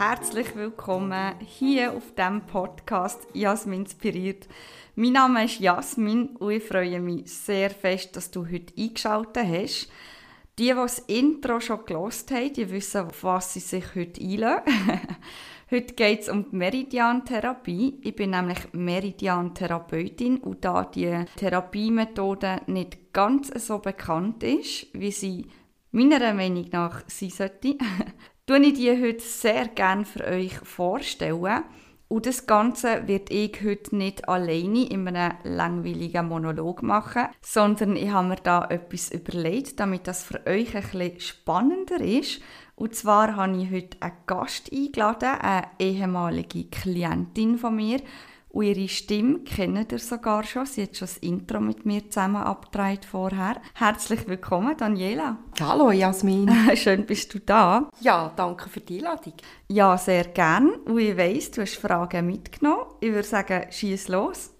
herzlich willkommen hier auf dem Podcast Jasmin inspiriert. Mein Name ist Jasmin und ich freue mich sehr fest, dass du heute eingeschaltet hast. Die, die das Intro schon gelost haben, die wissen, auf was sie sich heute einlassen. heute geht es um die Meridian-Therapie. Ich bin nämlich Meridian-Therapeutin und da die Therapiemethode nicht ganz so bekannt ist, wie sie meiner Meinung nach sein sollte, tue ich die heute sehr gerne für euch vorstellen. Und das Ganze wird ich heute nicht alleine in einem langweiligen Monolog machen, sondern ich habe mir da etwas überlegt, damit das für euch bisschen spannender ist. Und zwar habe ich heute einen Gast eingeladen, eine ehemalige Klientin von mir, und ihre Stimme kennt ihr sogar schon. Sie hat schon das Intro mit mir zusammen abgedreht vorher. Herzlich willkommen, Daniela. Hallo, Jasmin. Schön, bist du da. Ja, danke für die Einladung. Ja, sehr gern. Und ich weiss, du hast Fragen mitgenommen. Ich würde sagen, schieß los.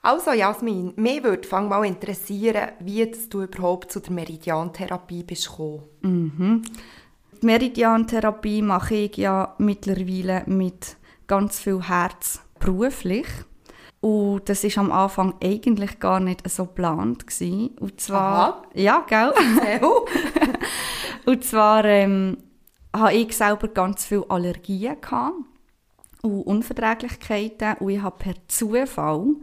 Also Jasmin, mich würde fang mal interessieren, wie du überhaupt zu der Meridiantherapie bist gekommen. Mhm. Die Meridiantherapie mache ich ja mittlerweile mit ganz viel Herz beruflich. Und das ist am Anfang eigentlich gar nicht so geplant gewesen. Und zwar, Aha. ja, gell? und zwar ähm, hatte ich selber ganz viele Allergien gehabt und Unverträglichkeiten und ich habe per Zufall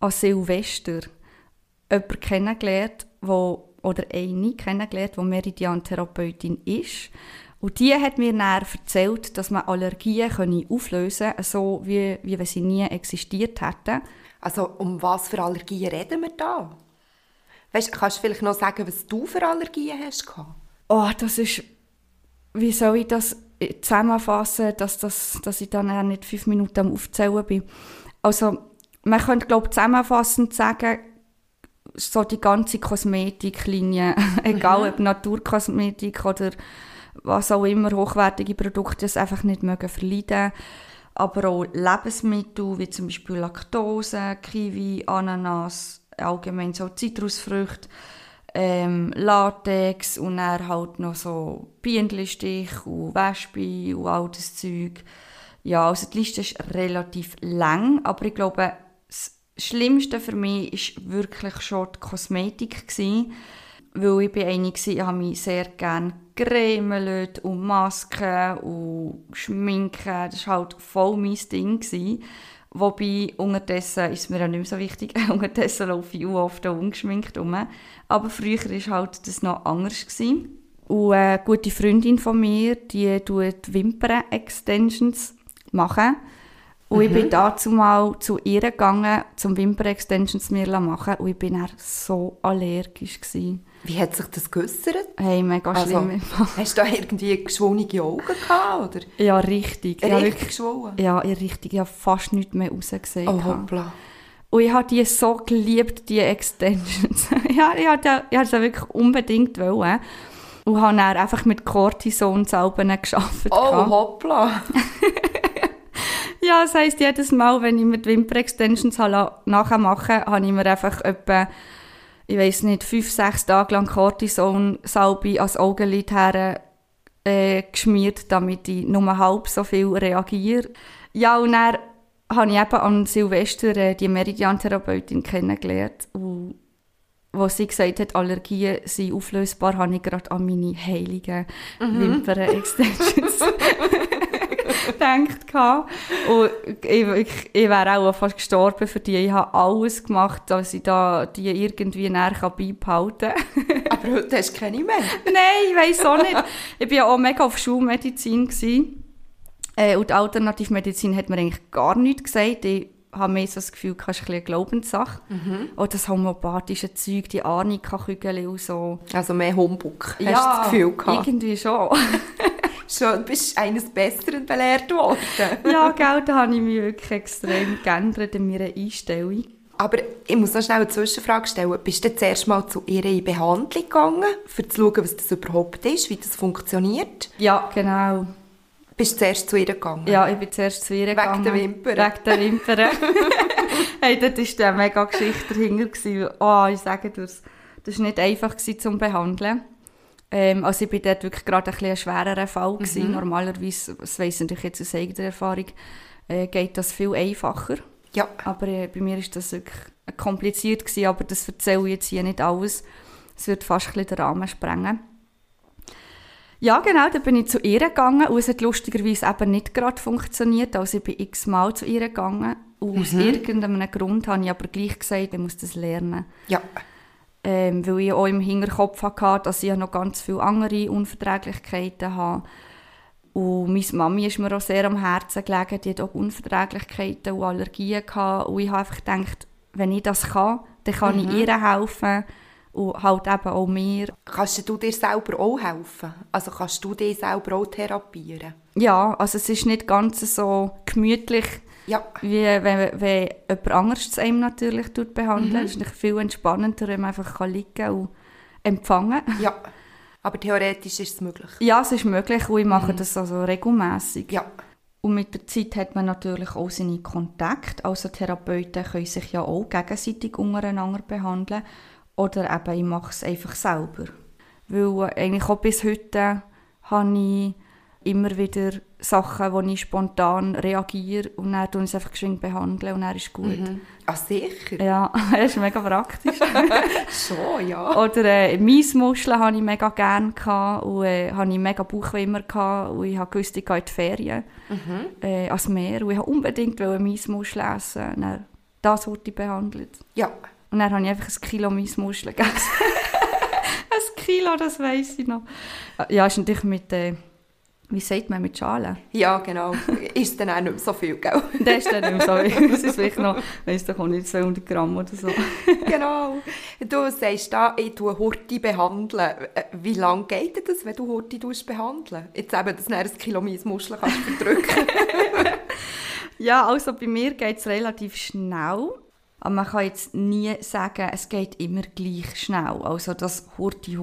an Silvester jemanden kennengelernt, wo, oder eine kennengelernt, die Meridian-Therapeutin ist. Und die hat mir dann erzählt, dass man Allergien auflösen kann, so wie, wie wenn sie nie existiert hätten. Also um was für Allergien reden wir da? Weißt, kannst du vielleicht noch sagen, was du für Allergien hast? Oh, das ist... Wie soll ich das zusammenfassen, dass, das, dass ich dann nicht fünf Minuten am Aufzählen bin? Also, man könnte, glaube zusammenfassend sagen, so die ganze Kosmetiklinie, egal mhm. ob Naturkosmetik oder was auch immer, hochwertige Produkte das einfach nicht mögen verleiden. Aber auch Lebensmittel wie zum Beispiel Laktose, Kiwi, Ananas, allgemein so Zitrusfrüchte, ähm, Latex und dann halt noch so Bienenstich und Wespe und all das Zeug. Ja, also die Liste ist relativ lang, aber ich glaube, das Schlimmste für mich war wirklich schon die Kosmetik. Gewesen weil ich bin eine ich habe mich sehr gerne geremelt und Masken und Schminken, das war halt voll mein Ding. Gewesen. Wobei, unterdessen ist mir ja nicht mehr so wichtig, unterdessen laufe ich auch oft ungeschminkt rum. Aber früher war halt das noch anders. Gewesen. Und eine gute Freundin von mir, die tut Wimpern-Extensions machen. Und mhm. ich bin mhm. dazu mal zu ihr gegangen, zum Wimpern-Extensions mir machen und ich bin dann so allergisch gewesen. Wie hat sich das geäussert? Hey, mega also, schlimm. hast du da irgendwie geschwollene Augen gehabt, oder? Ja, richtig. Richtig ja, wirklich, geschwollen? Ja, richtig. Ich habe fast nichts mehr rausgesehen. Oh, hoppla. Und ich habe die so geliebt, die Extensions. ja, ich wollte es wirklich unbedingt wollen. Und habe dann einfach mit Cortison-Salben gearbeitet. Oh, hoppla. ja, das heisst, jedes Mal, wenn ich mir die Wimper-Extensions nachher mache, habe ich mir einfach etwa ich weiß nicht, fünf, sechs Tage lang Cortison-Salbe ans Augenlid her äh, geschmiert, damit ich nur halb so viel reagiere. Ja, und dann habe ich eben an Silvester äh, die Meridian-Therapeutin kennengelernt. Und wo sie gesagt hat, Allergien sind auflösbar, habe ich gerade an meine heiligen mhm. Wimpern-Extensions gedacht. Und ich, ich, ich wäre auch fast gestorben für die. Ich habe alles gemacht, dass ich da die irgendwie näher beibehalten kann. Aber heute hast du keine mehr? Nein, ich weiß auch nicht. Ich war ja auch mega auf Schulmedizin. Äh, und die Alternativmedizin hat mir eigentlich gar nichts gesagt. Ich habe mehr so das Gefühl, hast ein eine Glaubenssache. Mhm. Auch das homöopathische Zeug, die Arnika-Kügel und so. Also mehr Humbug, hast ja, du das Gefühl gehabt? irgendwie schon. schon bist eines Besseren belehrt worden. ja, gell, da habe ich mich wirklich extrem geändert in meiner Einstellung. Aber ich muss noch schnell eine Zwischenfrage stellen. Bist du zuerst mal zu ihr in Behandlung gegangen, um zu schauen, was das überhaupt ist, wie das funktioniert? Ja, genau. Bist du zuerst zu ihr gegangen? Ja, ich bin zuerst zu ihr Wegen gegangen. Wegen der Wimpern? Wegen der Wimpern. hey, das war eine mega Geschichte dahinter. Oh, ich sage dir, das war nicht einfach zum Behandeln. Ähm, also ich war dort wirklich gerade ein, bisschen ein schwererer Fall. Gewesen. Mhm. Normalerweise, das weiss ich natürlich jetzt aus eigener Erfahrung, äh, geht das viel einfacher. Ja. Aber äh, bei mir ist das wirklich kompliziert gewesen, aber das erzähle ich jetzt hier nicht alles. Es wird fast ein bisschen den Rahmen sprengen. Ja, genau, dann bin ich zu ihr gegangen und es hat lustigerweise eben nicht gerade funktioniert. Also ich bin x-mal zu ihr gegangen und aus irgendeinem Grund habe ich aber gleich gesagt, ich muss das lernen. Ja. Ähm, weil ich auch im Hinterkopf hatte, dass ich noch ganz viele andere Unverträglichkeiten habe. Und meine Mami ist mir auch sehr am Herzen gelegen, die hat auch Unverträglichkeiten und Allergien gehabt. Und ich habe einfach gedacht, wenn ich das kann, dann kann ich ihr helfen und halt eben auch mir. Kannst du dir selber auch helfen? Also kannst du dich selber auch therapieren? Ja, also es ist nicht ganz so gemütlich, Ja. wie wenn, wenn jemand anderes es einem natürlich tut behandelt. Es ist natürlich viel entspannender, wenn man einfach kann liegen und empfangen kann. Ja. Aber theoretisch ist es möglich. Ja, es ist möglich und ich mache das also regelmäßig. Ja. Und mit der Zeit hat man natürlich auch seine Kontakte. Also Therapeuten können sich ja auch gegenseitig untereinander behandeln. Oder eben, ich mache es einfach selber. Weil eigentlich auch bis heute habe ich immer wieder Sachen, wo ich spontan reagiere und dann ich es einfach geschwind behandeln und dann ist gut. Ah, sicher? Ja, das ist mega praktisch. Schon, ja. Oder äh, Maismuscheln hatte ich mega gerne gehabt, und äh, hatte ich mega Bauchweh immer gehabt, und ich gewusst, ich gehe in die Ferien äh, ans Meer und ich wollte unbedingt Maismuscheln essen. Und dann, das wurde ich behandelt. Ja. Und dann habe ich einfach ein Kilo Maismuscheln gegessen. ein Kilo, das weiss ich noch. Ja, ist natürlich mit, äh, wie sagt man, mit Schalen. Ja, genau. ist dann auch nicht mehr so viel, gell? Das ist dann nicht mehr so. Das ist vielleicht noch, weiss doch auch nicht, 200 Gramm oder so. genau. Du sagst da, ich tue Horti behandeln. Äh, Wie lange geht das, wenn du Horti behandeln? Jetzt eben, dass du ein Kilo Maismuscheln kannst verdrücken. Ja, also bei mir geht es relativ schnell. Aber man kann jetzt nie sagen, es geht immer gleich schnell. Also das Hurti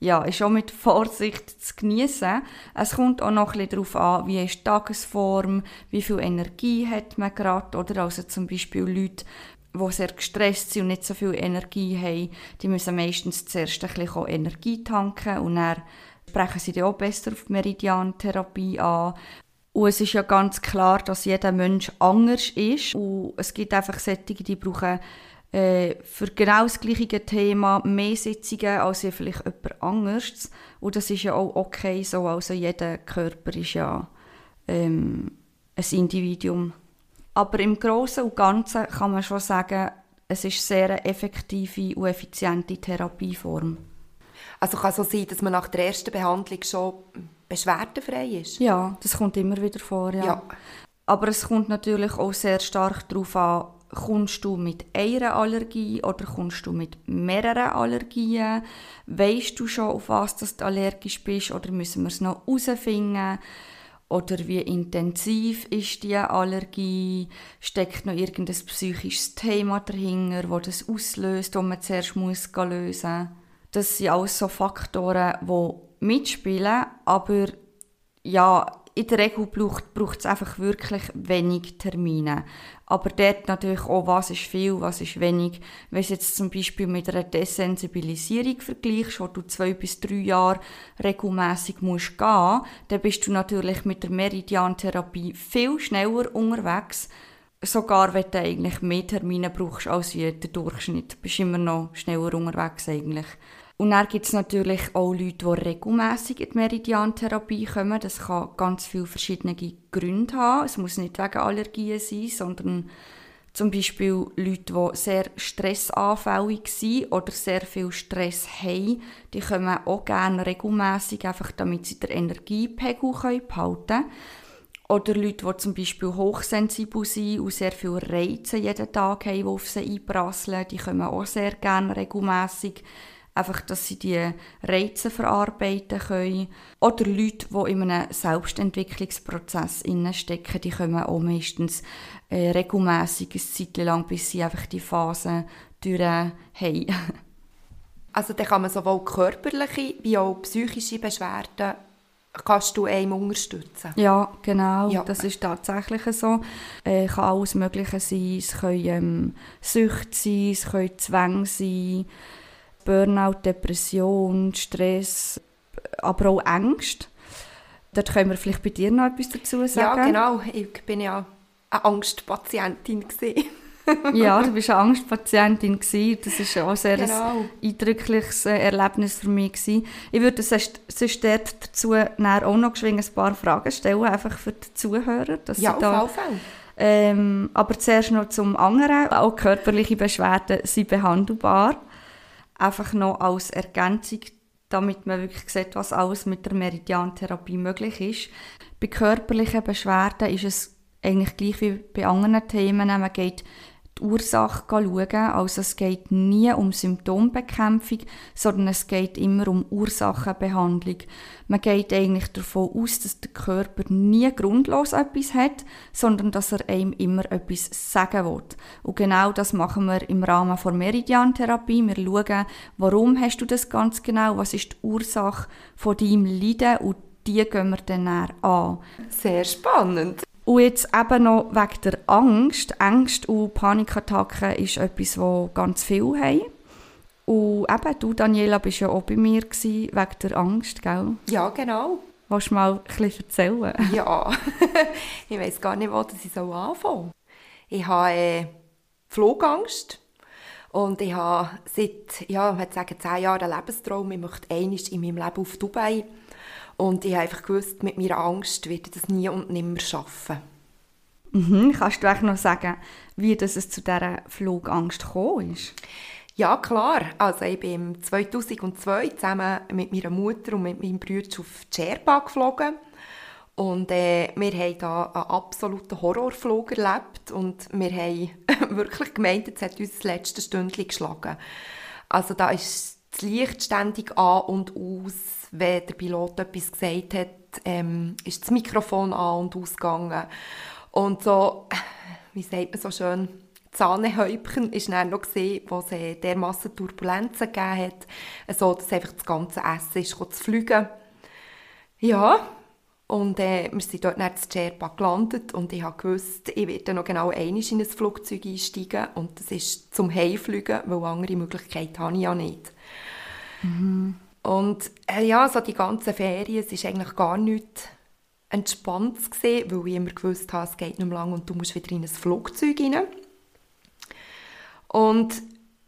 ja, ist auch mit Vorsicht zu genießen. Es kommt auch noch ein darauf an, wie ist die Tagesform, wie viel Energie hat man gerade. Oder also zum Beispiel Leute, die sehr gestresst sind und nicht so viel Energie haben, die müssen meistens zuerst ein bisschen Energie tanken und dann sprechen sie dann auch besser auf Meridian-Therapie an. Und es ist ja ganz klar, dass jeder Mensch anders ist. Und es gibt einfach solche, die brauchen äh, für genau das gleiche Thema mehr Sitzungen als ja vielleicht jemand anderes. Und das ist ja auch okay so. Also jeder Körper ist ja ähm, ein Individuum. Aber im Großen und Ganzen kann man schon sagen, es ist sehr eine effektive und effiziente Therapieform. Also kann so sein, dass man nach der ersten Behandlung schon beschwerdenfrei ist? Ja, das kommt immer wieder vor, ja. Ja. Aber es kommt natürlich auch sehr stark darauf an, kommst du mit einer Allergie oder kommst du mit mehreren Allergien? Weißt du schon, auf was du allergisch bist oder müssen wir es noch herausfinden? Oder wie intensiv ist die Allergie? Steckt noch irgendein psychisches Thema dahinter, das das auslöst, das man zuerst muss lösen Das sind alles so Faktoren, die mitspielen, aber ja, in der Regel braucht, es einfach wirklich wenig Termine. Aber dort natürlich auch, was ist viel, was ist wenig. Wenn du jetzt zum Beispiel mit einer Desensibilisierung vergleichst, wo du zwei bis drei Jahre regelmässig musst gehen, dann bist du natürlich mit der Meridian-Therapie viel schneller unterwegs. Sogar wenn du eigentlich mehr Termine brauchst als wie der Durchschnitt. Du bist immer noch schneller unterwegs eigentlich. Und dann gibt es natürlich auch Leute, die regelmässig in die Meridian-Therapie kommen. Das kann ganz viele verschiedene Gründe haben. Es muss nicht wegen Allergien sein, sondern zum Beispiel Leute, die sehr stressanfällig sind oder sehr viel Stress haben, die kommen auch gerne regelmässig, einfach damit sie den Energiepegel behalten können. Oder Leute, die zum Beispiel hochsensibel sind und sehr viele Reize jeden Tag haben, die auf sie einprasseln, die kommen auch sehr gerne regelmässig einfach, dass sie die Reize verarbeiten können. Oder Leute, die in einem Selbstentwicklungsprozess stecken, die kommen auch meistens äh, regelmässig eine Zeit lang, bis sie einfach die Phase durch haben. Also dann kann man sowohl körperliche wie auch psychische Beschwerden kannst du einem unterstützen. Ja, genau. Ja. Das ist tatsächlich so. Äh, kann alles Mögliche sein. Es können ähm, Süchte sein, es können Zwänge sein. Burnout, Depression, Stress, aber auch Ängste. Dort können wir vielleicht bei dir noch etwas dazu sagen. Ja, genau. Ich bin ja eine Angstpatientin ja, du bist eine Angstpatientin. Das war auch sehr genau. ein eindrückliches äh, Erlebnis für mich gewesen. Ich würde sonst, sonst dort dazu auch noch ein paar Fragen stellen, einfach für die Zuhörer. Dass ja, auf Fall. Ähm, aber zuerst noch zum anderen. Auch körperliche Beschwerden sind behandelbar. Einfach noch als Ergänzung, damit man wirklich sieht, was alles mit der Meridiantherapie möglich ist. Bei körperlichen Beschwerden ist es eigentlich gleich wie bei anderen Themen. Man geht die Ursache schauen. Also es geht nie um Symptombekämpfung, sondern es geht immer um Ursachenbehandlung. Man geht eigentlich davon aus, dass der Körper nie grundlos etwas hat, sondern dass er einem immer etwas sagen will. Und genau das machen wir im Rahmen der Meridian-Therapie. Wir schauen, warum hast du das ganz genau, was ist die Ursache von deinem Leiden und die gehen wir dann an. Sehr spannend. Und jetzt eben noch wegen der Angst. Ängste und Panikattacken ist etwas, das ganz viele haben. Und eben, du, Daniela, bist ja auch bei mir gewesen, wegen der Angst, gell? Ja, genau. Willst du mal ein bisschen erzählen? Ja, ich weiß gar nicht, wo ich so anfangen Ich habe äh, Flugangst. Und ich habe seit, ja, ich würde sagen, zehn Jahren einen Lebenstraum. Ich möchte einmal in meinem Leben auf Dubai. Und ich habe einfach gewusst, mit meiner Angst werde ich das nie und nimmer schaffen. Mhm. Kannst du auch noch sagen, wie das es zu dieser Flugangst gekommen ist? Ja, klar. Also ich bin 2002 zusammen mit meiner Mutter und mit meinem Bruder auf Djerba geflogen. Und äh, wir haben da einen absoluten Horrorflug erlebt und wir haben wirklich gemeint, es hat uns das letzte Stündchen geschlagen. Also da ist das Licht ständig an und aus. Wenn der Pilot etwas gesagt hat, ähm, ist das Mikrofon an und ausgegangen. Und so, wie sagt man so schön, Zahnehäubchen war dann noch gesehen, wo es äh, dermassen Turbulenzen gegeben hat, so dass einfach das ganze Essen ist zu fliegen. Ja, und äh, wir sind dort nach Sherpa gelandet und ich wusste, ich werde noch genau einmal in ein Flugzeug einsteigen und das ist zum Heimfliegen, weil andere Möglichkeiten habe ich ja nicht. Mhm. Und äh, ja, so die ganzen Ferien, es war eigentlich gar nicht entspannt, gewesen, weil ich immer gewusst habe, es geht nicht mehr lang und du musst wieder in ein Flugzeug rein. Und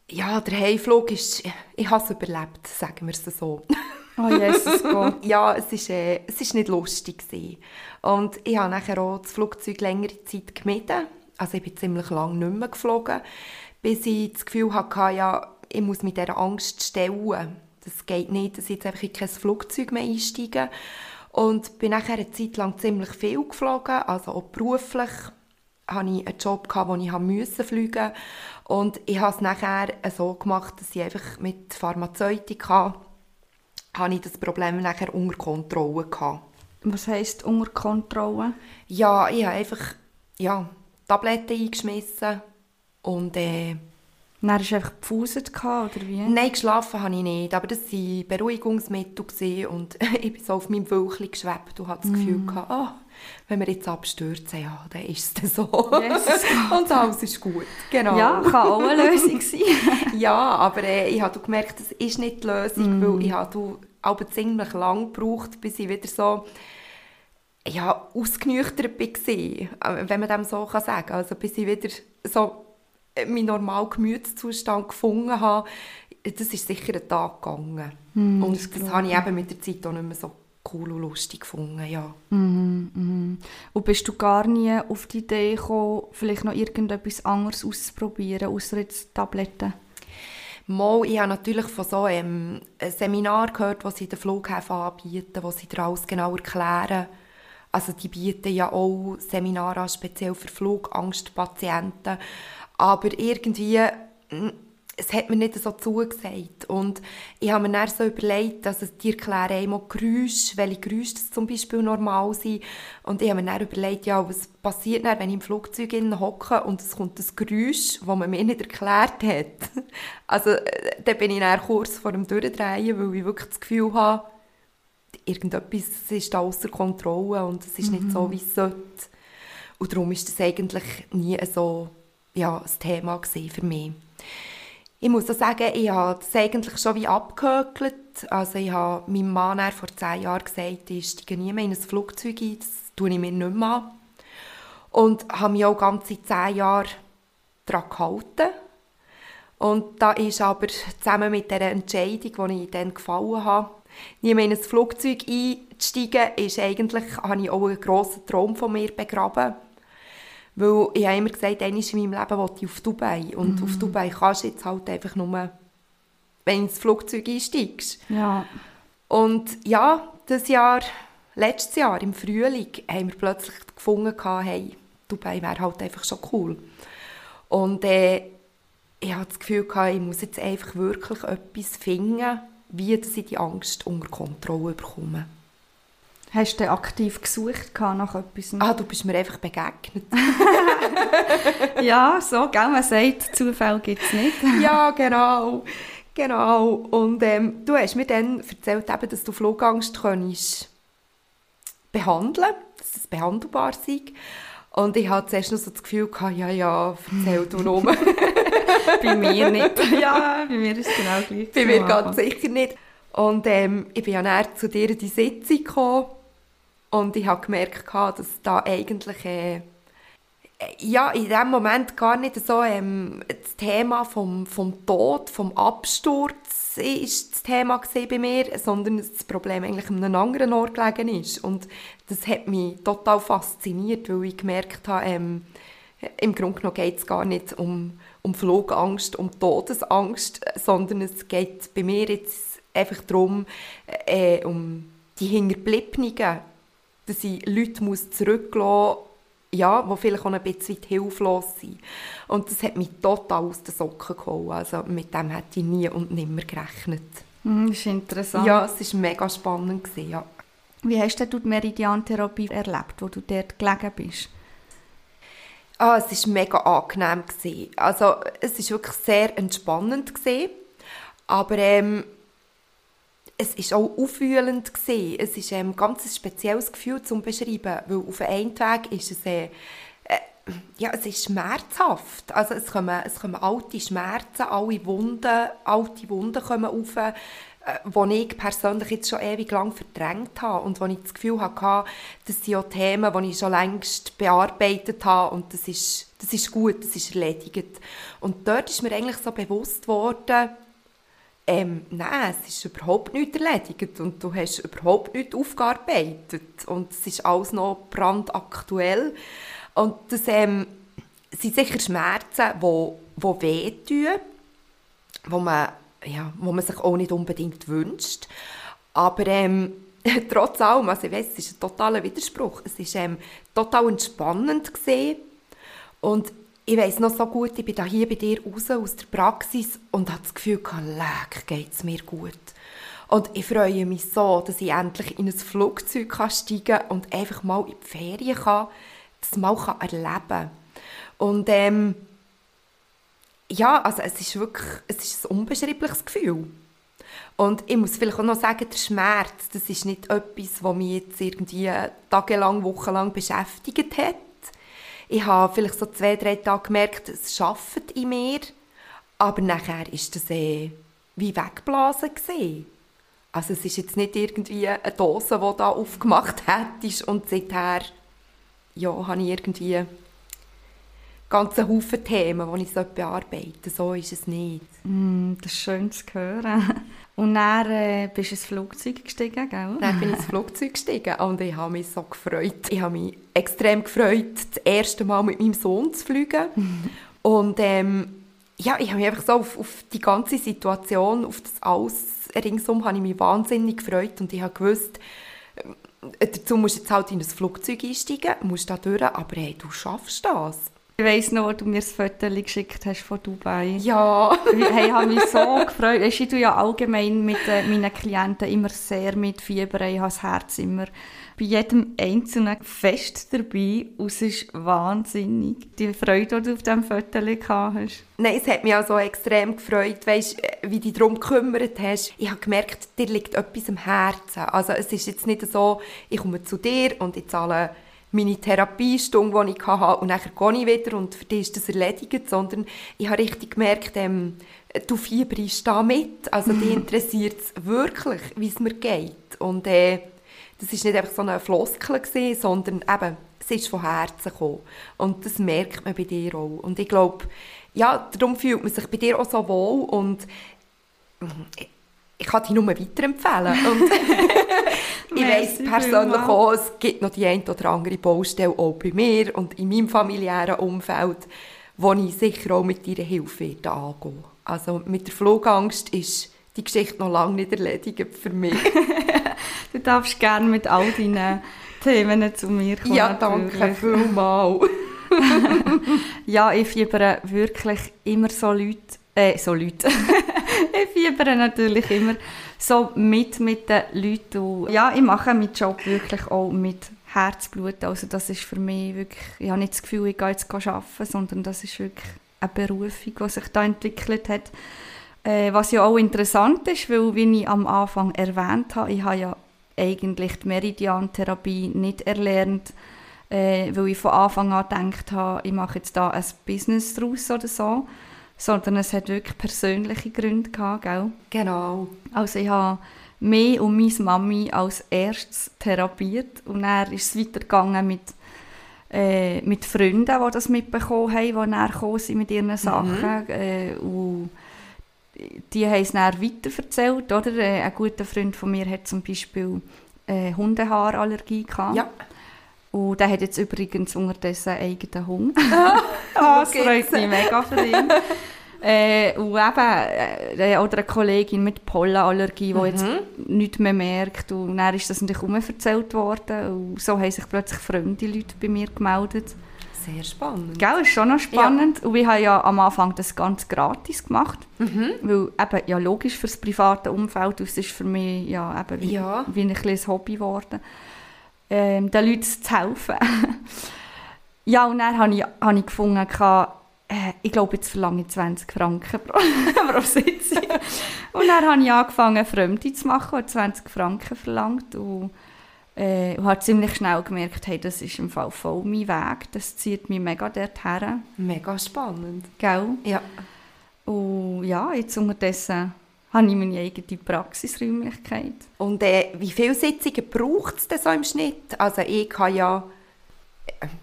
ja, der Heimflug ist, ich habe es überlebt, sagen wir es so. Oh Jesus Gott. ja, es ist, äh, es ist nicht lustig gewesen. Und ich habe nachher auch das Flugzeug längere Zeit gemieden. Also ich bin ziemlich lange nicht mehr geflogen, bis ich das Gefühl hatte, ja, ich muss mit dieser Angst stellen. Das geht nicht, dass ich jetzt einfach in kein Flugzeug mehr einsteige. Und bin nachher eine Zeit lang ziemlich viel geflogen, also auch beruflich hatte ich einen Job, wo ich musste fliegen Und ich habe es nachher so gemacht, dass ich einfach mit Pharmazeutika habe ich das Problem nachher unter Kontrolle gehabt. Was heisst unter Kontrolle? Ja, ich habe einfach ja, Tabletten eingeschmissen und äh, dann hast du einfach gepfuset oder wie? Nein, geschlafen habe ich nicht, aber das waren Beruhigungsmittel und ich bin so auf meinem Wölkchen geschwebt und hatte das Gefühl, mm. gehabt, oh, wenn wir jetzt abstürzen, ja, dann ist es so. Yes, und alles ist gut. Genau. Ja, kann auch eine Lösung sein. ja, aber äh, ich habe gemerkt, das ist nicht die Lösung, mm. weil ich habe aber ziemlich lange gebraucht, bis ich wieder so ja, ausgenüchtert war, wenn man dem so sagen kann. Also bis ich wieder so meinen normalen Gemütszustand gefunden habe, das ist sicher ein Tag gegangen. Mm, und das, das habe ich eben mit der Zeit auch nicht mehr so cool und lustig gefunden, ja. Mm, mm. Und bist du gar nie auf die Idee gekommen, vielleicht noch irgendetwas anderes auszuprobieren, außer jetzt Tabletten? Mal, ich habe natürlich von so einem Seminar gehört, das sie den Flughäfen anbieten, wo sie dir alles genau erklären. Also die bieten ja auch Seminare speziell für Flugangstpatienten. Aber irgendwie, hm, es hat mir nicht so zugesagt. Und ich habe mir dann so überlegt, dass es dir erklären einmal Geräusche, welche Geräusche das zum Beispiel normal sind. Und ich habe mir dann überlegt, ja, was passiert dann, wenn ich im Flugzeug hocke und es kommt ein Geräusch, das man mir nicht erklärt hat. Also, äh, da bin ich dann kurz vor dem Durchdrehen, weil ich wirklich das Gefühl habe, irgendetwas ist da außer Kontrolle und es ist mhm. nicht so, mhm. wie es sollte. Und darum ist das eigentlich nie so ja, ein Thema für mich. Ich muss auch sagen, ich habe das eigentlich schon wie abgehökelt. Also ich habe meinem Mann vor zehn Jahren gesagt, ich steige nie mehr in ein Flugzeug ein, das tue ich mir nicht mehr an. Und habe mich auch ganze zehn Jahre daran gehalten. Und da ist aber zusammen mit der Entscheidung, die ich dann gefallen habe, nie mehr in ein Flugzeug einzusteigen, ist eigentlich, habe ich auch einen grossen Traum von mir begraben. Weil ich habe immer gesagt, einmal in meinem Leben wollte ich auf Dubai. Und mhm. auf Dubai kannst du jetzt halt einfach nur, wenn du ins Flugzeug einsteigst. Ja. Und ja, das Jahr, letztes Jahr, im Frühling, haben wir plötzlich gefunden, hey, Dubai wäre halt einfach schon cool. Und äh, ich hatte das Gefühl, ich muss jetzt einfach wirklich etwas finden, wie ich die Angst unter Kontrolle bekomme. Hast du aktiv gesucht nach etwas? Ah, du bist mir einfach begegnet. ja, so, gell? man sagt, Zufall gibt es nicht. ja, genau. Genau. Und ähm, du hast mir dann erzählt, eben, dass du Flugangst kannst behandeln dass es behandelbar sei. Und ich hatte zuerst noch so das Gefühl, gehabt, ja, ja, erzähl du nur. bei mir nicht. Ja, bei mir ist es genau gleich. Bei mir ganz sicher nicht. Und ähm, ich bin ja näher zu dir in die Sitzung gekommen und ich habe gemerkt, dass da eigentlich äh, ja, in dem Moment gar nicht so ähm, das Thema vom, vom Tod, vom Absturz ist das Thema bei mir, sondern das Problem eigentlich an einem anderen Ort gelegen ist. Und das hat mich total fasziniert, weil ich gemerkt habe, ähm, im Grunde genommen geht es gar nicht um, um Flugangst, um Todesangst, sondern es geht bei mir jetzt einfach darum, äh, um die Hinterbliebenen, dass ich Leute muss zurücklassen muss, ja, die vielleicht auch ein bisschen hilflos sind. Und das hat mich total aus den Socken geholt. Also mit dem hätte ich nie und nimmer gerechnet. Mhm, das ist interessant. Ja, es war mega spannend. Gewesen, ja. Wie hast du die Meridian-Therapie erlebt, wo du dort gelegen bist? Ah, es war mega angenehm. Gewesen. Also es war wirklich sehr entspannend. Gewesen. Aber ähm, es war auch aufwühlend. Gewesen. Es ist ähm, ein ganz spezielles Gefühl zu beschreiben, weil auf einen Weg ist es, äh, äh, ja, es ist schmerzhaft. Also es kommen, es kommen alte Schmerzen, alle Wunden, alte Wunden kommen auf, äh, die ich persönlich jetzt schon ewig lang verdrängt habe und wo ich das Gefühl hatte, das sind ja Themen, die ich schon längst bearbeitet habe und das ist, das ist gut, das ist erledigt. Und dort ist mir eigentlich so bewusst worden, ähm, nein, es ist überhaupt nicht erledigt und du hast überhaupt nicht aufgearbeitet und es ist alles noch brandaktuell. Und das ähm, sind sicher Schmerzen, die wo wehtun, wo man, ja, wo man sich auch nicht unbedingt wünscht, aber ähm, trotz allem, also ich weiss, es ist ein totaler Widerspruch, es ist ähm, total entspannend gesehen. Und ich weiß noch so gut, ich bin da hier bei dir raus aus der Praxis und habe das Gefühl, leck, es mir gut. Und ich freue mich so, dass ich endlich in ein Flugzeug steigen kann und einfach mal in die Ferien kann, das mal kann erleben kann. Und ähm, ja, also es ist wirklich es ist ein unbeschreibliches Gefühl. Und ich muss vielleicht auch noch sagen, der Schmerz, das ist nicht etwas, was mich jetzt irgendwie tagelang, wochenlang beschäftigt hat ich habe vielleicht so zwei, drei Tage gemerkt, es schafft in mir, aber nachher ist das eh wie weggeblasen. Also es ist jetzt nicht irgendwie eine Dose, die da aufgemacht hättest und seither ja, habe ich irgendwie ganzen Haufen Themen, die ich bearbeiten soll. So ist es nicht. Mm, das ist schön zu hören. Und dann äh, bist du ins Flugzeug gestiegen, gell? Dann bin ich ins Flugzeug gestiegen und ich habe mich so gefreut. Ich habe mich extrem gefreut, das erste Mal mit meinem Sohn zu fliegen. und ähm, ja, ich habe mich einfach so auf, auf, die ganze Situation, auf das alles ringsum, habe ich mich wahnsinnig gefreut und ich habe gewusst, äh, dazu musst du jetzt halt in ein Flugzeug einsteigen, musst da durch, aber hey, du schaffst das. Ich weiss noch, wo du mir das Foto geschickt hast von Dubai. Ja. hey, ich habe mich so gefreut. Ich tue ja allgemein mit äh, meinen Klienten immer sehr mit Fieber. Ich habe das Herz immer bei jedem einzelnen fest dabei. Und es ist wahnsinnig, die Freude, die du auf diesem Foto gehabt hast. Nein, es hat mich auch so extrem gefreut, weißt, wie du dich darum gekümmert hast. Ich habe gemerkt, dir liegt etwas am Herzen. Also es ist jetzt nicht so, ich komme zu dir und ich zahle meine Therapiestunde, die ich hatte, und dann gehe ich wieder und für dich ist das erledigt, sondern ich habe richtig gemerkt, ähm, du fieberst da mit, also dich interessiert es wirklich, wie es mir geht. Und äh, das war nicht einfach so eine Floskel, gewesen, sondern eben, es ist von Herzen gekommen. Und das merkt man bei dir auch. Und ich glaube, ja, darum fühlt man sich bei dir auch so wohl und ich, ich kann dich nur weiterempfehlen. Und ich weiss persönlich auch, es gibt noch die eine oder andere Baustelle auch bei mir und in meinem familiären Umfeld, wo ich sicher auch mit deiner Hilfe angehen Also mit der Flugangst ist die Geschichte noch lange nicht erledigt für mich. du darfst gerne mit all deinen Themen zu mir kommen. Ja, danke vielmals. ja, ich fiebere wirklich immer so Leute, äh, so Leute. ich fiebere natürlich immer so mit mit den Leuten. Und ja, ich mache meinen Job wirklich auch mit Herzblut. Also das ist für mich wirklich, ich habe nicht das Gefühl, ich gehe jetzt arbeiten, sondern das ist wirklich eine Berufung, die sich da entwickelt hat. Äh, was ja auch interessant ist, weil, wie ich am Anfang erwähnt habe, ich habe ja eigentlich die Meridian-Therapie nicht erlernt, äh, weil ich von Anfang an gedacht habe, ich mache jetzt da ein Business daraus oder so, sondern es hat wirklich persönliche Gründe gehabt, gell? Genau. Also ich habe mich und meine Mami als erstes therapiert und dann ist es weitergegangen mit äh, mit Freunden, die das mitbekommen haben, die näher sind mit ihren Sachen. Mhm. Äh, und die haben es dann weiterverzählt, oder? Äh, ein guter Freund von mir hat zum Beispiel äh, Hundehaarallergie gehabt. Ja. Und der hat jetzt übrigens unterdessen einen eigenen Hund. oh, das freut mich mega für ihn. Äh, und eben, äh, oder eine Kollegin mit Pollenallergie, die mhm. jetzt nichts mehr merkt. Und dann ist das natürlich umverzählt worden. Und so haben sich plötzlich fremde Leute bei mir gemeldet. Sehr spannend. Gell, ist schon noch spannend. Ja. Und wir haben ja am Anfang das ganz gratis gemacht. Mhm. Weil eben, ja logisch, für das private Umfeld, das ist für mich ja, eben wie, ja. wie ein kleines Hobby geworden ähm, den Leuten zu helfen. ja, und dann habe ich, habe ich gefunden, äh, ich glaube, jetzt verlange ich 20 Franken pro, pro Sitzung. und dann habe ich angefangen, Fremde zu machen, und 20 Franken verlangt. Und, äh, und habe ziemlich schnell gemerkt, hey, das ist im Fall voll mein Weg. Das zieht mich mega dorthin. Mega spannend. Gell? Ja. Und ja, jetzt unterdessen habe ich meine eigene Praxisräumlichkeit. Und äh, wie viele Sitzungen braucht es denn so im Schnitt? Also ich kann ja,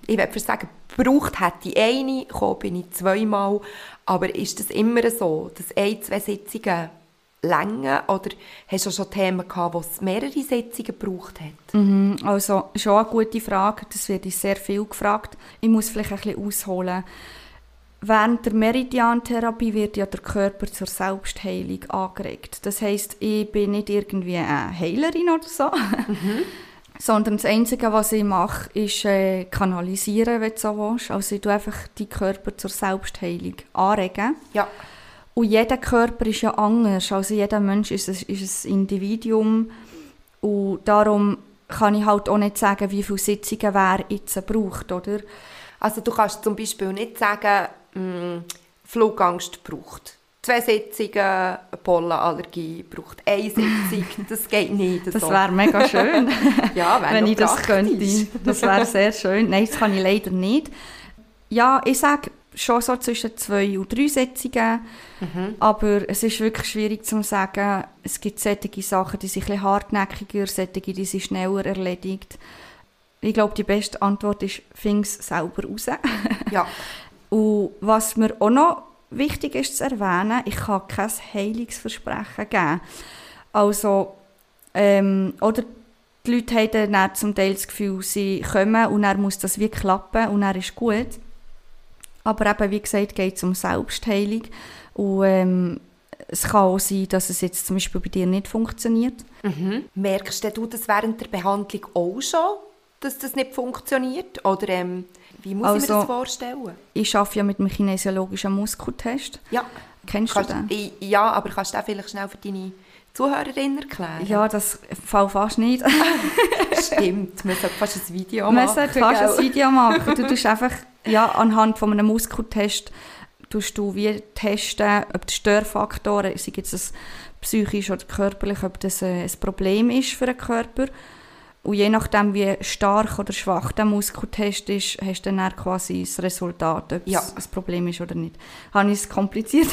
ich würde sagen, braucht hätte ich eine, gekommen bin ich zweimal, aber ist das immer so, dass ein, zwei Sitzungen länger oder hast du schon Themen gehabt, wo es mehrere Sitzungen gebraucht hat? Mhm, also schon eine gute Frage, das wird ich sehr viel gefragt. Ich muss vielleicht ein bisschen ausholen. Während der Meridian-Therapie wird ja der Körper zur Selbstheilung angeregt. Das heißt, ich bin nicht irgendwie eine Heilerin oder so, mhm. sondern das Einzige, was ich mache, ist äh, kanalisieren, wenn du so willst. Also ich tue einfach die Körper zur Selbstheilung anregen. Ja. Und jeder Körper ist ja anders. Also jeder Mensch ist ein, ist ein Individuum. Und darum kann ich halt auch nicht sagen, wie viele Sitzungen wer jetzt braucht, oder? Also du kannst zum Beispiel nicht sagen, mh, mm, Flugangst braucht zwei Sitzungen, eine Pollenallergie braucht eine Sitzung. Das geht nicht. Das so. wäre mega schön, ja, wenn ich das könnte. Das wäre sehr schön. Nein, das kann ich leider nicht. Ja, ich sage schon so zwischen zwei und drei Sitzungen. Mhm. Aber es ist wirklich schwierig zu sagen. Es gibt solche Sachen, die sind ein bisschen hartnäckiger, solche, die sind schneller erledigt. Ich glaube, die beste Antwort ist, fing es selber raus. ja. Und was mir auch noch wichtig ist zu erwähnen, ich kann kein Heilungsversprechen geben. Also, ähm, oder die Leute haben dann zum Teil das Gefühl, sie kommen und dann muss das wie klappen und dann ist gut. Aber eben, wie gesagt, geht es um Selbstheilung und ähm, es kann auch sein, dass es jetzt zum Beispiel bei dir nicht funktioniert. Mhm. Merkst du das während der Behandlung auch schon, dass das nicht funktioniert? Oder ähm, wie muss also, ich mir das also, vorstellen? Ich arbeite ja mit einem kinesiologischen Muskeltest. Ja. Kennst kannst, du den? Ja, aber kannst du den vielleicht schnell für deine Zuhörerinnen erklären? Ja, das fällt fast nicht. Stimmt, man sollte fast ein Video man machen. Man sollte fast ein Video machen. Du tust einfach ja, anhand von einem Muskeltest tust du wie testen, ob die Störfaktoren, sei jetzt das psychisch oder körperlich, ob das ein Problem ist für den Körper. Und je nachdem, wie stark oder schwach der Muskeltest ist, hast du dann quasi das Resultat, ob Ja. es ein Problem ist oder nicht. Habe ich es kompliziert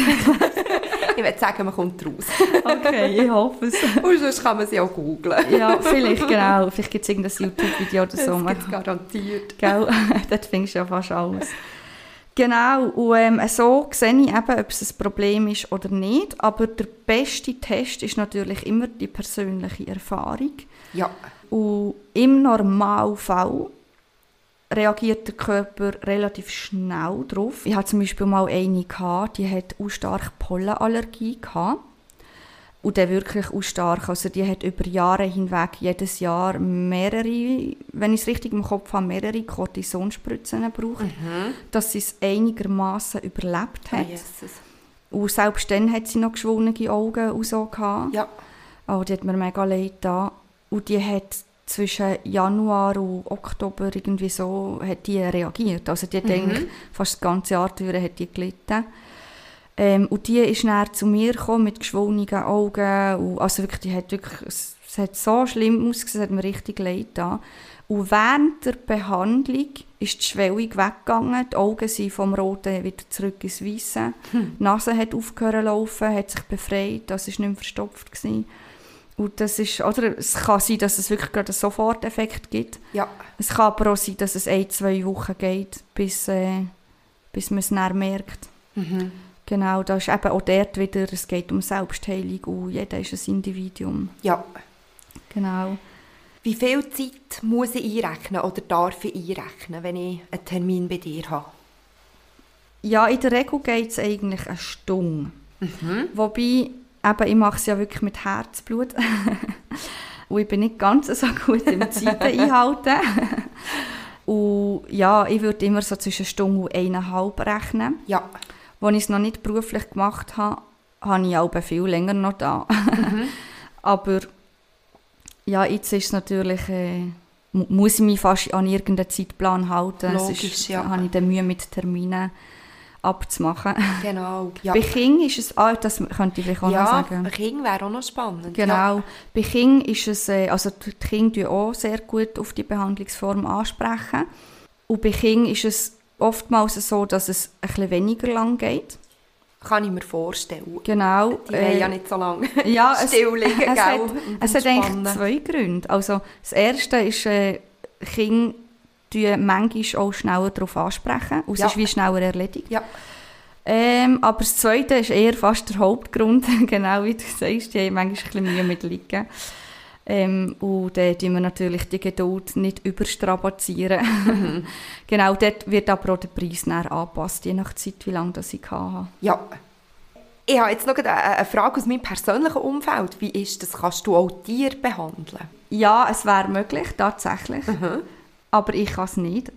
Ich würde sagen, man kommt raus. Okay, ich hoffe es. Und sonst kann man sie auch googlen. Ja, vielleicht, genau. Vielleicht gibt es irgendein YouTube-Video oder so. Das gibt es garantiert. Gell? Dort findest du ja fast alles. Genau, und ähm, so sehe ich eben, ob es ein Problem ist oder nicht. Aber der beste Test ist natürlich immer die persönliche Erfahrung. Ja. Und im Normalfall reagiert der Körper relativ schnell drauf. Ich hatte zum Beispiel mal eine, gehabt, die hat auch stark Pollenallergie gehabt. Und der wirklich auch stark. Also die hat über Jahre hinweg jedes Jahr mehrere, wenn ich es richtig im Kopf habe, mehrere Cortisonspritzen gebraucht, dass sie es einigermaßen überlebt Ah, hat. Jesus. Und selbst dann hat sie noch geschwollene Augen und so gehabt. Ja. Oh, die hat mir mega leid da. Und die hat zwischen Januar und Oktober irgendwie so hat die reagiert. Also die hat eigentlich fast das ganze Jahr durch hat die gelitten. Ähm, und die ist dann zu mir gekommen mit geschwollenen Augen. Und, also wirklich, die hat wirklich, es, es hat so schlimm ausgesehen, es hat mir richtig leid da. Und während der Behandlung ist die Schwellung weggegangen, die Augen sind vom Roten wieder zurück ins Weiße. Die Nase hat aufgehört zu laufen, hat sich befreit, das war nicht mehr verstopft. Gewesen. Und das ist, oder es kann sein, dass es wirklich gerade einen Soforteffekt gibt. Ja. Es kann aber auch sein, dass es ein, zwei Wochen geht, bis, äh, bis man es dann merkt. Genau, da ist eben auch dort wieder, es geht um Selbstheilung und jeder ist ein Individuum. Ja. Genau. Wie viel Zeit muss ich einrechnen oder darf ich einrechnen, wenn ich einen Termin bei dir habe? Ja, in der Regel geht es eigentlich eine Stunde. Wobei, eben, ich mache es ja wirklich mit Herzblut. und ich bin nicht ganz so gut im Zeiten einhalten. und ja, ich würde immer so zwischen Stunde und eineinhalb rechnen. Ja. Als ich es noch nicht beruflich gemacht habe, habe ich auch viel länger noch da. Aber ja, jetzt ist natürlich, äh, mu- muss ich mich fast an irgendeinen Zeitplan halten. Logisch, ist, ja. habe ich dann Mühe mit Terminen abzumachen. Genau. Ja, Bei King ist es, ah, das könnte ich vielleicht auch noch ja sagen. ein Kind wäre auch noch spannend. Genau. Bei King ist es, äh, also die Kinder auch sehr gut auf die Behandlungsform ansprechen. Und bei King ist es oftmals so, dass es ein bisschen weniger lang geht. Ja. Kann ich mir vorstellen. Genau. Die wollen ja nicht so lange ja, es, still liegen, es, gell? hat, es hat eigentlich zwei Gründe. Also das erste ist, äh, Kinder tun manchmal auch schneller darauf ansprechen und es Ja. ist wie schneller erledigt. Ja. Ähm, aber das Zweite ist eher fast der Hauptgrund, genau wie du sagst, die haben manchmal ein bisschen Mühe mit Liegen. Ähm, und dann tun wir natürlich die Geduld nicht überstrapazieren. genau, dort wird aber auch der Preis näher angepasst, je nach Zeit, wie lange das ich hatte. Ja. Ich habe jetzt noch eine Frage aus meinem persönlichen Umfeld. Wie ist das? Kannst du auch Tiere behandeln? Ja, es wäre möglich, tatsächlich. Aber ich kann es nicht.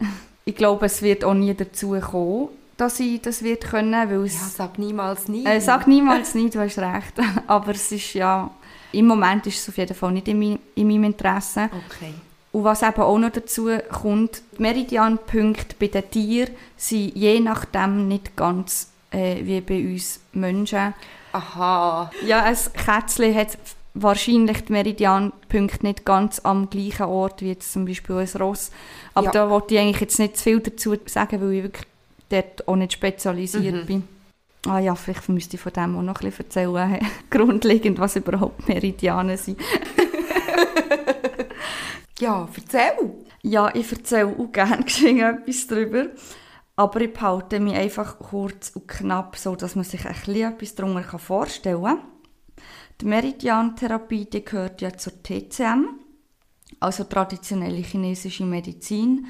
Ich glaube, es wird auch nie dazu kommen, dass ich das wird können, weil Ja, es... sag niemals nie. Äh, sag niemals nie, du hast recht. Aber es ist ja... Im Moment ist es auf jeden Fall nicht in, mein, in meinem Interesse. Okay. Und was eben auch noch dazu kommt, die Meridianpunkte bei den Tieren sind je nachdem nicht ganz äh, wie bei uns Menschen. Aha. Ja, ein Kätzchen hat wahrscheinlich die Meridianpunkte nicht ganz am gleichen Ort wie jetzt zum Beispiel ein Ross. Aber Ja. da wollte ich eigentlich jetzt nicht zu viel dazu sagen, weil ich wirklich dort auch nicht spezialisiert Mhm. bin. Ah ja, vielleicht müsste ich von dem auch noch ein bisschen erzählen, grundlegend, was überhaupt Meridiane sind. Ja, erzähl. Ja, ich erzähle auch gerne etwas darüber. Aber ich behalte mich einfach kurz und knapp, so dass man sich ein bisschen etwas darunter vorstellen kann. Die Meridiantherapie gehört ja zur TCM, also traditionelle chinesische Medizin.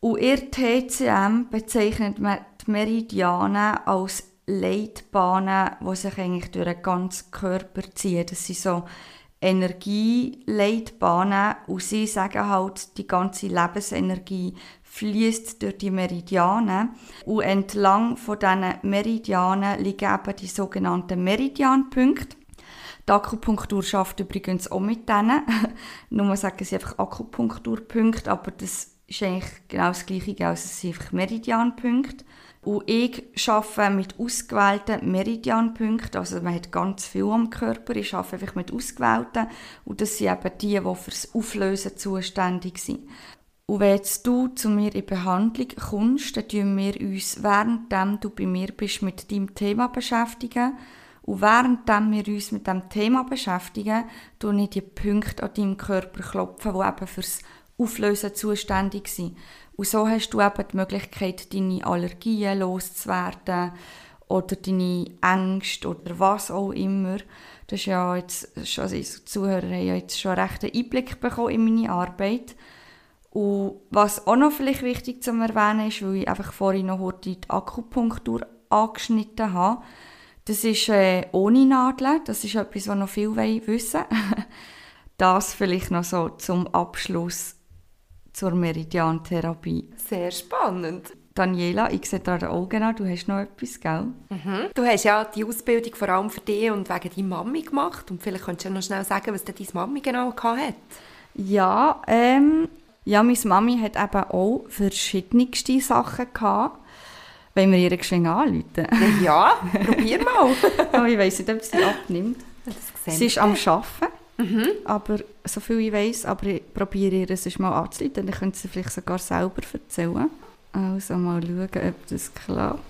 Und in TCM bezeichnet man die Meridiane als Leitbahnen, die sich eigentlich durch den ganzen Körper ziehen. Das sind so Energieleitbahnen und sie sagen halt, die ganze Lebensenergie fließt durch die Meridiane und entlang von diesen Meridianen liegen eben die sogenannten Meridianpunkte. Die Akupunktur schafft übrigens auch mit denen. Nur sagen sie einfach Akupunkturpunkte, aber das ist eigentlich genau das Gleiche, also es sind einfach Meridianpunkte. Und ich arbeite mit ausgewählten Meridianpunkten, also man hat ganz viel am Körper, ich arbeite einfach mit ausgewählten und das sind eben die, die fürs Auflösen zuständig sind. Und wenn jetzt du zu mir in Behandlung kommst, dann tun wir uns, während du bei mir bist, mit deinem Thema beschäftigen. Und während wir uns mit dem Thema beschäftigen, tun ich die Punkte an deinem Körper klopfen, die eben fürs Auflösen zuständig sind. Und so hast du eben die Möglichkeit, deine Allergien loszuwerden oder deine Ängste oder was auch immer. Das ist ja jetzt, also die Zuhörer haben ja jetzt schon einen Einblick bekommen in meine Arbeit. Und was auch noch vielleicht wichtig zu erwähnen ist, weil ich einfach vorhin noch heute die Akupunktur angeschnitten habe, das ist äh, ohne Nadeln. Das ist etwas, was noch viel wissen das vielleicht noch so zum Abschluss zur Meridiantherapie. Sehr spannend. Daniela, ich sehe dir Augen an, du hast noch etwas, gell? Mhm. Du hast ja die Ausbildung vor allem für dich und wegen deiner Mami gemacht. Und vielleicht könntest du noch schnell sagen, was deine Mami genau hatte. Ja, ähm, ja, meine Mami hat eben auch verschiedenste Sachen gehabt. Wollen wir ihr geschwind anrufen? Ja, probier mal. Ich weiss nicht, ob sie abnimmt. Sie ist am Arbeiten. Mhm. Aber so viel ich weiß, aber ich probiere ihr es mal anzuleiten. Dann könnte sie vielleicht sogar selber erzählen. Also mal schauen, ob das klappt.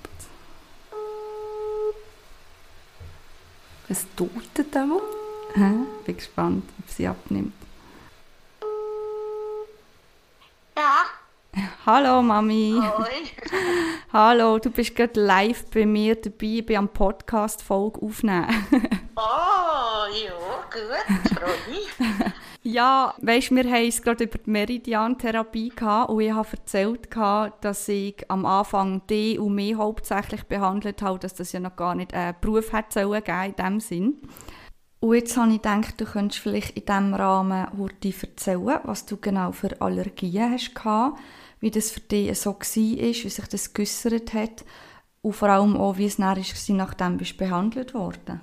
Was tut denn da? Hä? Bin gespannt, ob sie abnimmt. Ja. Hallo Mami. Hallo. Hallo, du bist gerade live bei mir dabei, bei am Podcast Folge aufnehmen. oh, ja, gut, freut mich. ja, weißt, wir haben es gerade über die Meridian-Therapie gehabt und ich habe erzählt, dass ich am Anfang die und mich hauptsächlich behandelt habe, dass das ja noch gar nicht einen Beruf hätte geben in dem Sinn. Und jetzt habe ich gedacht, du könntest vielleicht in diesem Rahmen heute erzählen, was du genau für Allergien hast gehabt, wie das für dich so war, wie sich das geäussert hat und vor allem auch, wie es dann war, nachdem du behandelt worden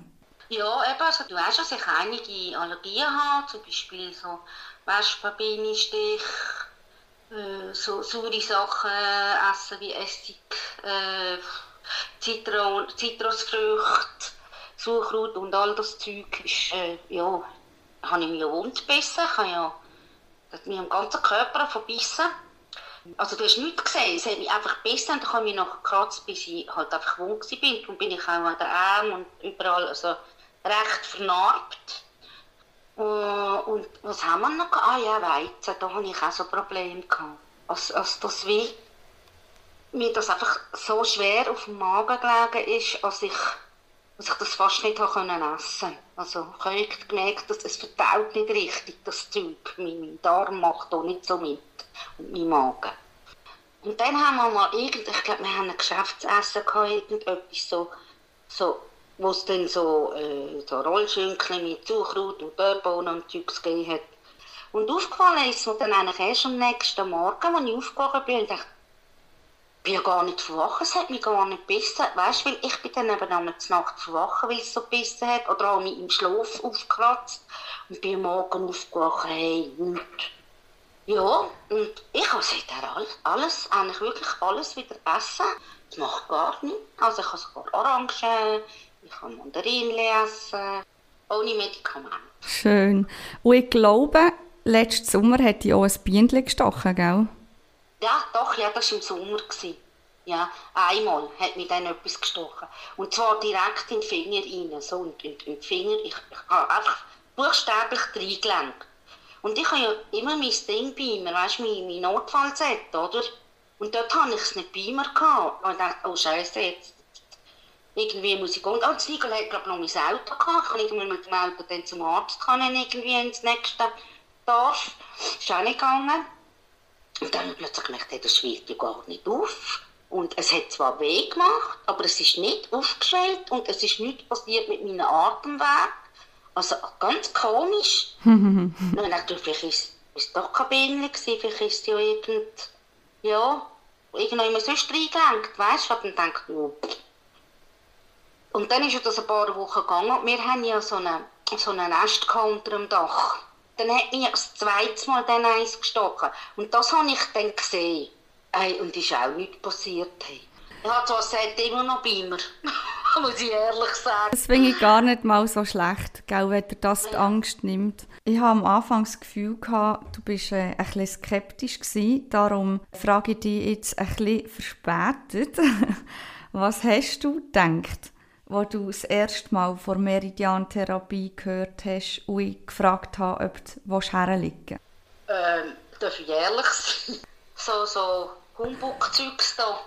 Ja, eben, also du weißt, dass ich einige Allergien habe, zum Beispiel so Wespen, Bienenstich, äh, so saure Sachen essen wie Essig, äh, Zitrusfrüchte, Suchrut und all das Zeug ist, äh, ja, habe ich mir wund gebissen. Ich habe ja, das hat mich am ganzen Körper verbissen. Also du hast nichts gesehen, es hat mich einfach gebissen und dann habe ich noch gekratzt, bis ich halt einfach wund war. Darum bin ich auch an den Armen und überall also recht vernarbt. Uh, und was haben wir noch? Ah ja, Weizen, da hatte ich auch so Probleme. Also, also das wie mir das einfach so schwer auf dem Magen gelegen ist, als ich dass ich das fast nicht essen konnte. Also ich habe gemerkt, dass es verdaut nicht richtig, das Zeug. Mein Darm macht auch nicht so mit und mein Magen. Und dann haben wir mal irgend, ich glaube, wir haben ein Geschäftsessen gehabt, irgendetwas so, so wo es dann so, äh, so Rollschünken mit Zuckerhut und Bourbon und Zeugs gegeben hat. Und aufgefallen ist mir dann eigentlich erst am nächsten Morgen, als ich aufgewacht bin und dachte, bin ja gar nicht verwachen, es hat mich gar nicht gebissen. Weißt du, weil ich bin dann eben nachts Nacht verwachen, weil es so gebissen hat. Oder habe mich im Schlaf aufgekratzt und bin am Morgen aufgewacht, hey, nichts. Ja, und ich habe seitdem alles, alles, eigentlich wirklich alles wieder essen. Das macht gar nichts. Also ich kann sogar Orangen, ich kann Mandarinen essen, ohne Medikamente. Schön. Und ich glaube, letzten Sommer hat die auch ein Bienen gestochen, gell? Ja, doch, ja, das war im Sommer. Ja, einmal hat mich dann etwas gestochen. Und zwar direkt in den Finger rein. So, und in, in den Finger, ich, ich habe einfach buchstäblich reingelenkt. Und ich habe ja immer mein Ding bei mir, weißt du, mein, mein Notfallset, oder? Und dort hatte ich es nicht bei mir. Gehabt. Und ich dachte, oh Scheiße, jetzt. Irgendwie muss ich gehen. Oh, das Nigel hat glaube noch mein Auto gehabt. Ich kann irgendwie mit dem Auto dann zum Arzt kann irgendwie ins nächste Dorf. Ist auch nicht gegangen. Und dann habe ich plötzlich gemerkt, hey, das schwirrt ja gar nicht auf. Und es hat zwar weh gemacht, aber es ist nicht aufgeschwellt und es ist nichts passiert mit meinem Atemweg. Also ganz komisch. dann habe ich vielleicht ist es doch keine gewesen, vielleicht ist es ja irgend, ja, irgendjemand sonst reingelenkt, weißt du? Und dann denkt oh. Und dann ist das ein paar Wochen gegangen und wir haben ja so einen, so einen Nest unter dem Dach dann hat mich das zweite Mal dann eins gestochen. Und das habe ich dann gesehen. Hey, und ist auch nichts passiert. Hey. Ja, das sagt immer noch bei mir. Muss ich ehrlich sagen. Das finde ich gar nicht mal so schlecht, gell, wenn dir das die Angst nimmt. Ich habe am Anfang das Gefühl, gehabt, du bist äh, ein bisschen skeptisch gewesen. Darum frage ich dich jetzt ein bisschen verspätet. Was hast du gedacht, als du das erste Mal vor Meridian-Therapie gehört hast und ich gefragt habe, ob du herliegen Ähm, darf ich ehrlich sein? So, so Humbug-Zeugs da.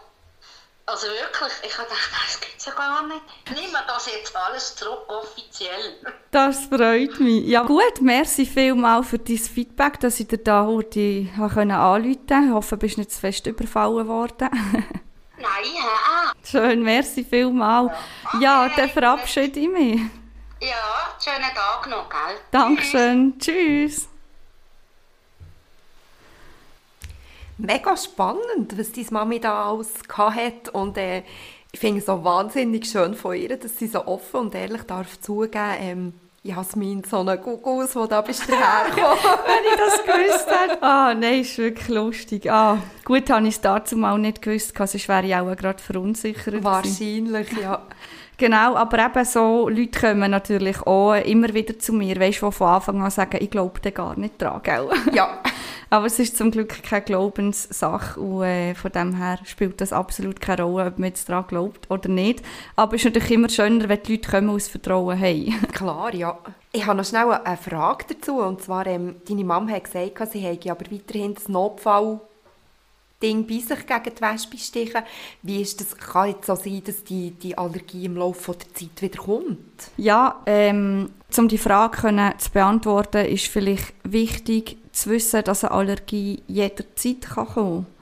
Also wirklich, ich habe gedacht, das gibt es ja gar nicht. Wir das jetzt alles zurück, offiziell. Das freut mich. Ja gut, merci vielmal für dein Feedback, dass ich dir da heute anrufen konnte. Ich hoffe, du bist nicht zu fest überfallen worden. Nein, ja. Schön, merci vielmal. Ja, dann verabschiede ich mich. Ja, schönen Tag noch, gell? Dankeschön. Tschüss. Mega spannend, was deine Mami da alles hat und äh, ich finde es so wahnsinnig schön von ihr, dass sie so offen und ehrlich darf zugeben, ähm, Jasmin, so eine Gugus, wo da bist du hergekommen. Wenn ich das gewusst hätte. Ah, nein, ist wirklich lustig. Ah, gut, habe ich es dazu mal nicht gewusst, sonst wäre ich auch gerade verunsichert. Wahrscheinlich, ja. Genau, aber eben so Leute kommen natürlich auch immer wieder zu mir, weißt, die von Anfang an sagen, ich glaube da gar nicht dran, gell? Ja. aber es ist zum Glück keine Glaubenssache und äh, von dem her spielt das absolut keine Rolle, ob man jetzt daran glaubt oder nicht. Aber es ist natürlich immer schöner, wenn die Leute kommen und das Vertrauen haben. Klar, ja. Ich habe noch schnell eine Frage dazu, und zwar, ähm, deine Mama hat gesagt, sie habe aber weiterhin das Notfall Ding bei sich gegen die Wespe stichen. Wie ist das, kann es so sein, dass die, die Allergie im Laufe der Zeit wieder kommt? Ja, ähm, um die Frage können zu beantworten, ist vielleicht wichtig zu wissen, dass eine Allergie jederzeit kann kommen kann.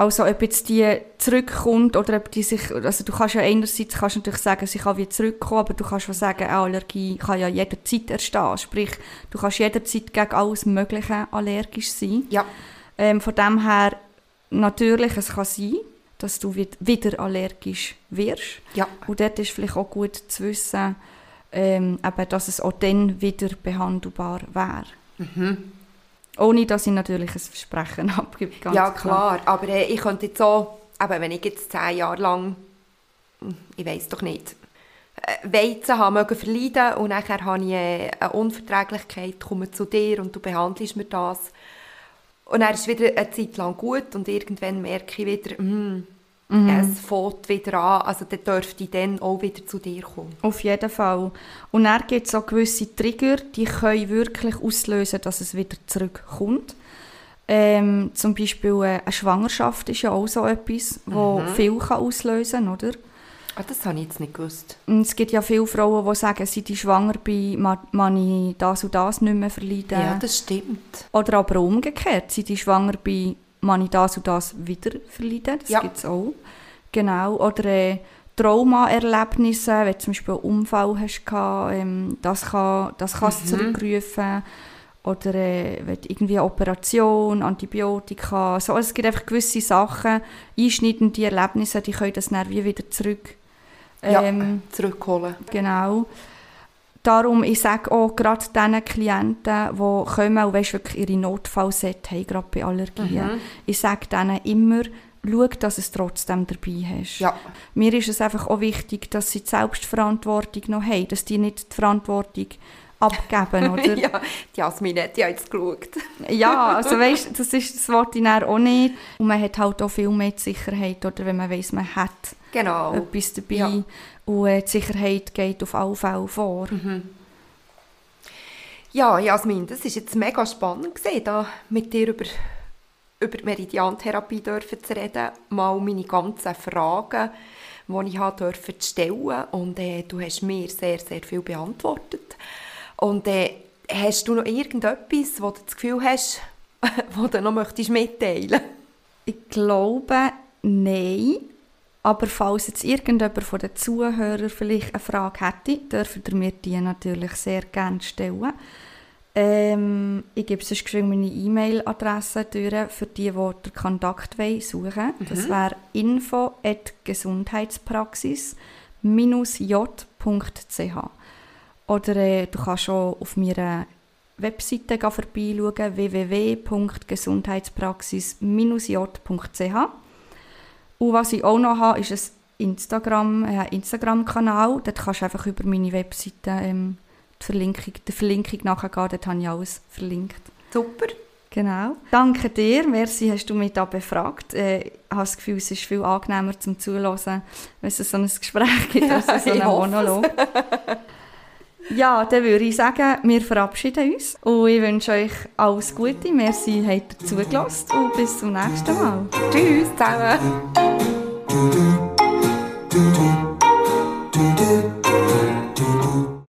Also ob jetzt die zurückkommt oder ob die sich, also du kannst ja einerseits kannst natürlich sagen, sie kann wieder zurückkommen, aber du kannst auch sagen, eine Allergie kann ja jederzeit entstehen. Sprich, du kannst jederzeit gegen alles Mögliche allergisch sein. Ja. Ähm, von dem her natürlich, es kann sein, dass du wieder allergisch wirst. Ja. Und dort ist vielleicht auch gut zu wissen, ähm, eben, dass es auch dann wieder behandelbar wäre. Mhm. Ohne, dass ich natürlich ein Versprechen abgebe. ja, klar. klar. Aber äh, ich könnte jetzt so, eben, wenn ich jetzt zehn Jahre lang, hm, ich weiß doch nicht, äh, Weizen haben mögen verleiden und nachher habe ich äh, eine Unverträglichkeit, komme zu dir und du behandelst mir das und er ist wieder eine Zeit lang gut und irgendwann merke ich wieder, mm, mhm. es fängt wieder an, also dann dürfte ich dann auch wieder zu dir kommen. Auf jeden Fall. Und er gibt es auch gewisse Trigger, die können wirklich auslösen, dass es wieder zurückkommt. Ähm, zum Beispiel äh, eine Schwangerschaft ist ja auch so etwas, was mhm. viel kann auslösen kann, oder? Ah, das habe ich jetzt nicht gewusst. Es gibt ja viele Frauen, die sagen, sie die schwanger bin, man ich das und das nicht mehr verleiden. Ja, das stimmt. Oder aber umgekehrt, sie die schwanger bin, man ich das und das wieder verleiden. Das ja. gibt es auch. Genau. Oder äh, Traumaerlebnisse, wenn du zum Beispiel einen Unfall hast, ähm, das kann das kann mhm. zurückrufen. Oder äh, wenn irgendwie eine Operation, Antibiotika, so. Also es gibt einfach gewisse Sachen, einschneidende Erlebnisse, die können das dann wie wieder zurück ähm, ja, zurückholen. Genau. Darum, ich sage auch gerade diesen Klienten, die kommen und weißt, wirklich ihre Notfallset haben, gerade bei Allergien, mhm. ich sage denen immer, schau, dass du es trotzdem dabei hast. Ja. Mir ist es einfach auch wichtig, dass sie die Selbstverantwortung noch haben, dass die nicht die Verantwortung abgeben, oder? ja, die Jasmin hat ja jetzt geschaut. ja, also weißt, das ist das wollte ich auch nicht. Und man hat halt auch viel mehr Sicherheit, oder wenn man weiss, man hat genau. etwas dabei. Ja. Und äh, die Sicherheit geht auf alle Fälle vor. Mhm. Ja, Jasmin, das ist jetzt mega spannend gewesen, da mit dir über, über die Meridiantherapie dürfen zu reden. Mal meine ganzen Fragen, die ich habe dürfen stellen und äh, du hast mir sehr, sehr viel beantwortet. Und äh, hast du noch irgendetwas, wo du das Gefühl hast, wo du noch möchtest mitteilen? Ich glaube, nein. Aber falls jetzt irgendjemand von den Zuhörern vielleicht eine Frage hätte, dürft ihr mir die natürlich sehr gerne stellen. Ähm, ich gebe sonst geschwind meine E-Mail-Adresse durch, für die, die den Kontakt suchen wollen. Mhm. Das wäre info at gesundheitspraxis-j.ch Oder äh, du kannst auch auf meiner Webseite vorbeischauen, www.gesundheitspraxis-j.ch Und was ich auch noch habe, ist ein Instagram, äh, Instagram-Kanal. Dort kannst du einfach über meine Webseite ähm, die Verlinkung, der Verlinkung nachgehen. Dort habe ich alles verlinkt. Super. Genau. Danke dir. Merci, hast du mich da befragt. Äh, ich habe das Gefühl, es ist viel angenehmer zum Zuhören, wenn es so ein Gespräch gibt, als so Ich ein hoffe es. Monolog. Ja, dann würde ich sagen, wir verabschieden uns und ich wünsche euch alles Gute. Merci, habt ihr zugelassen und bis zum nächsten Mal. Tschüss zusammen.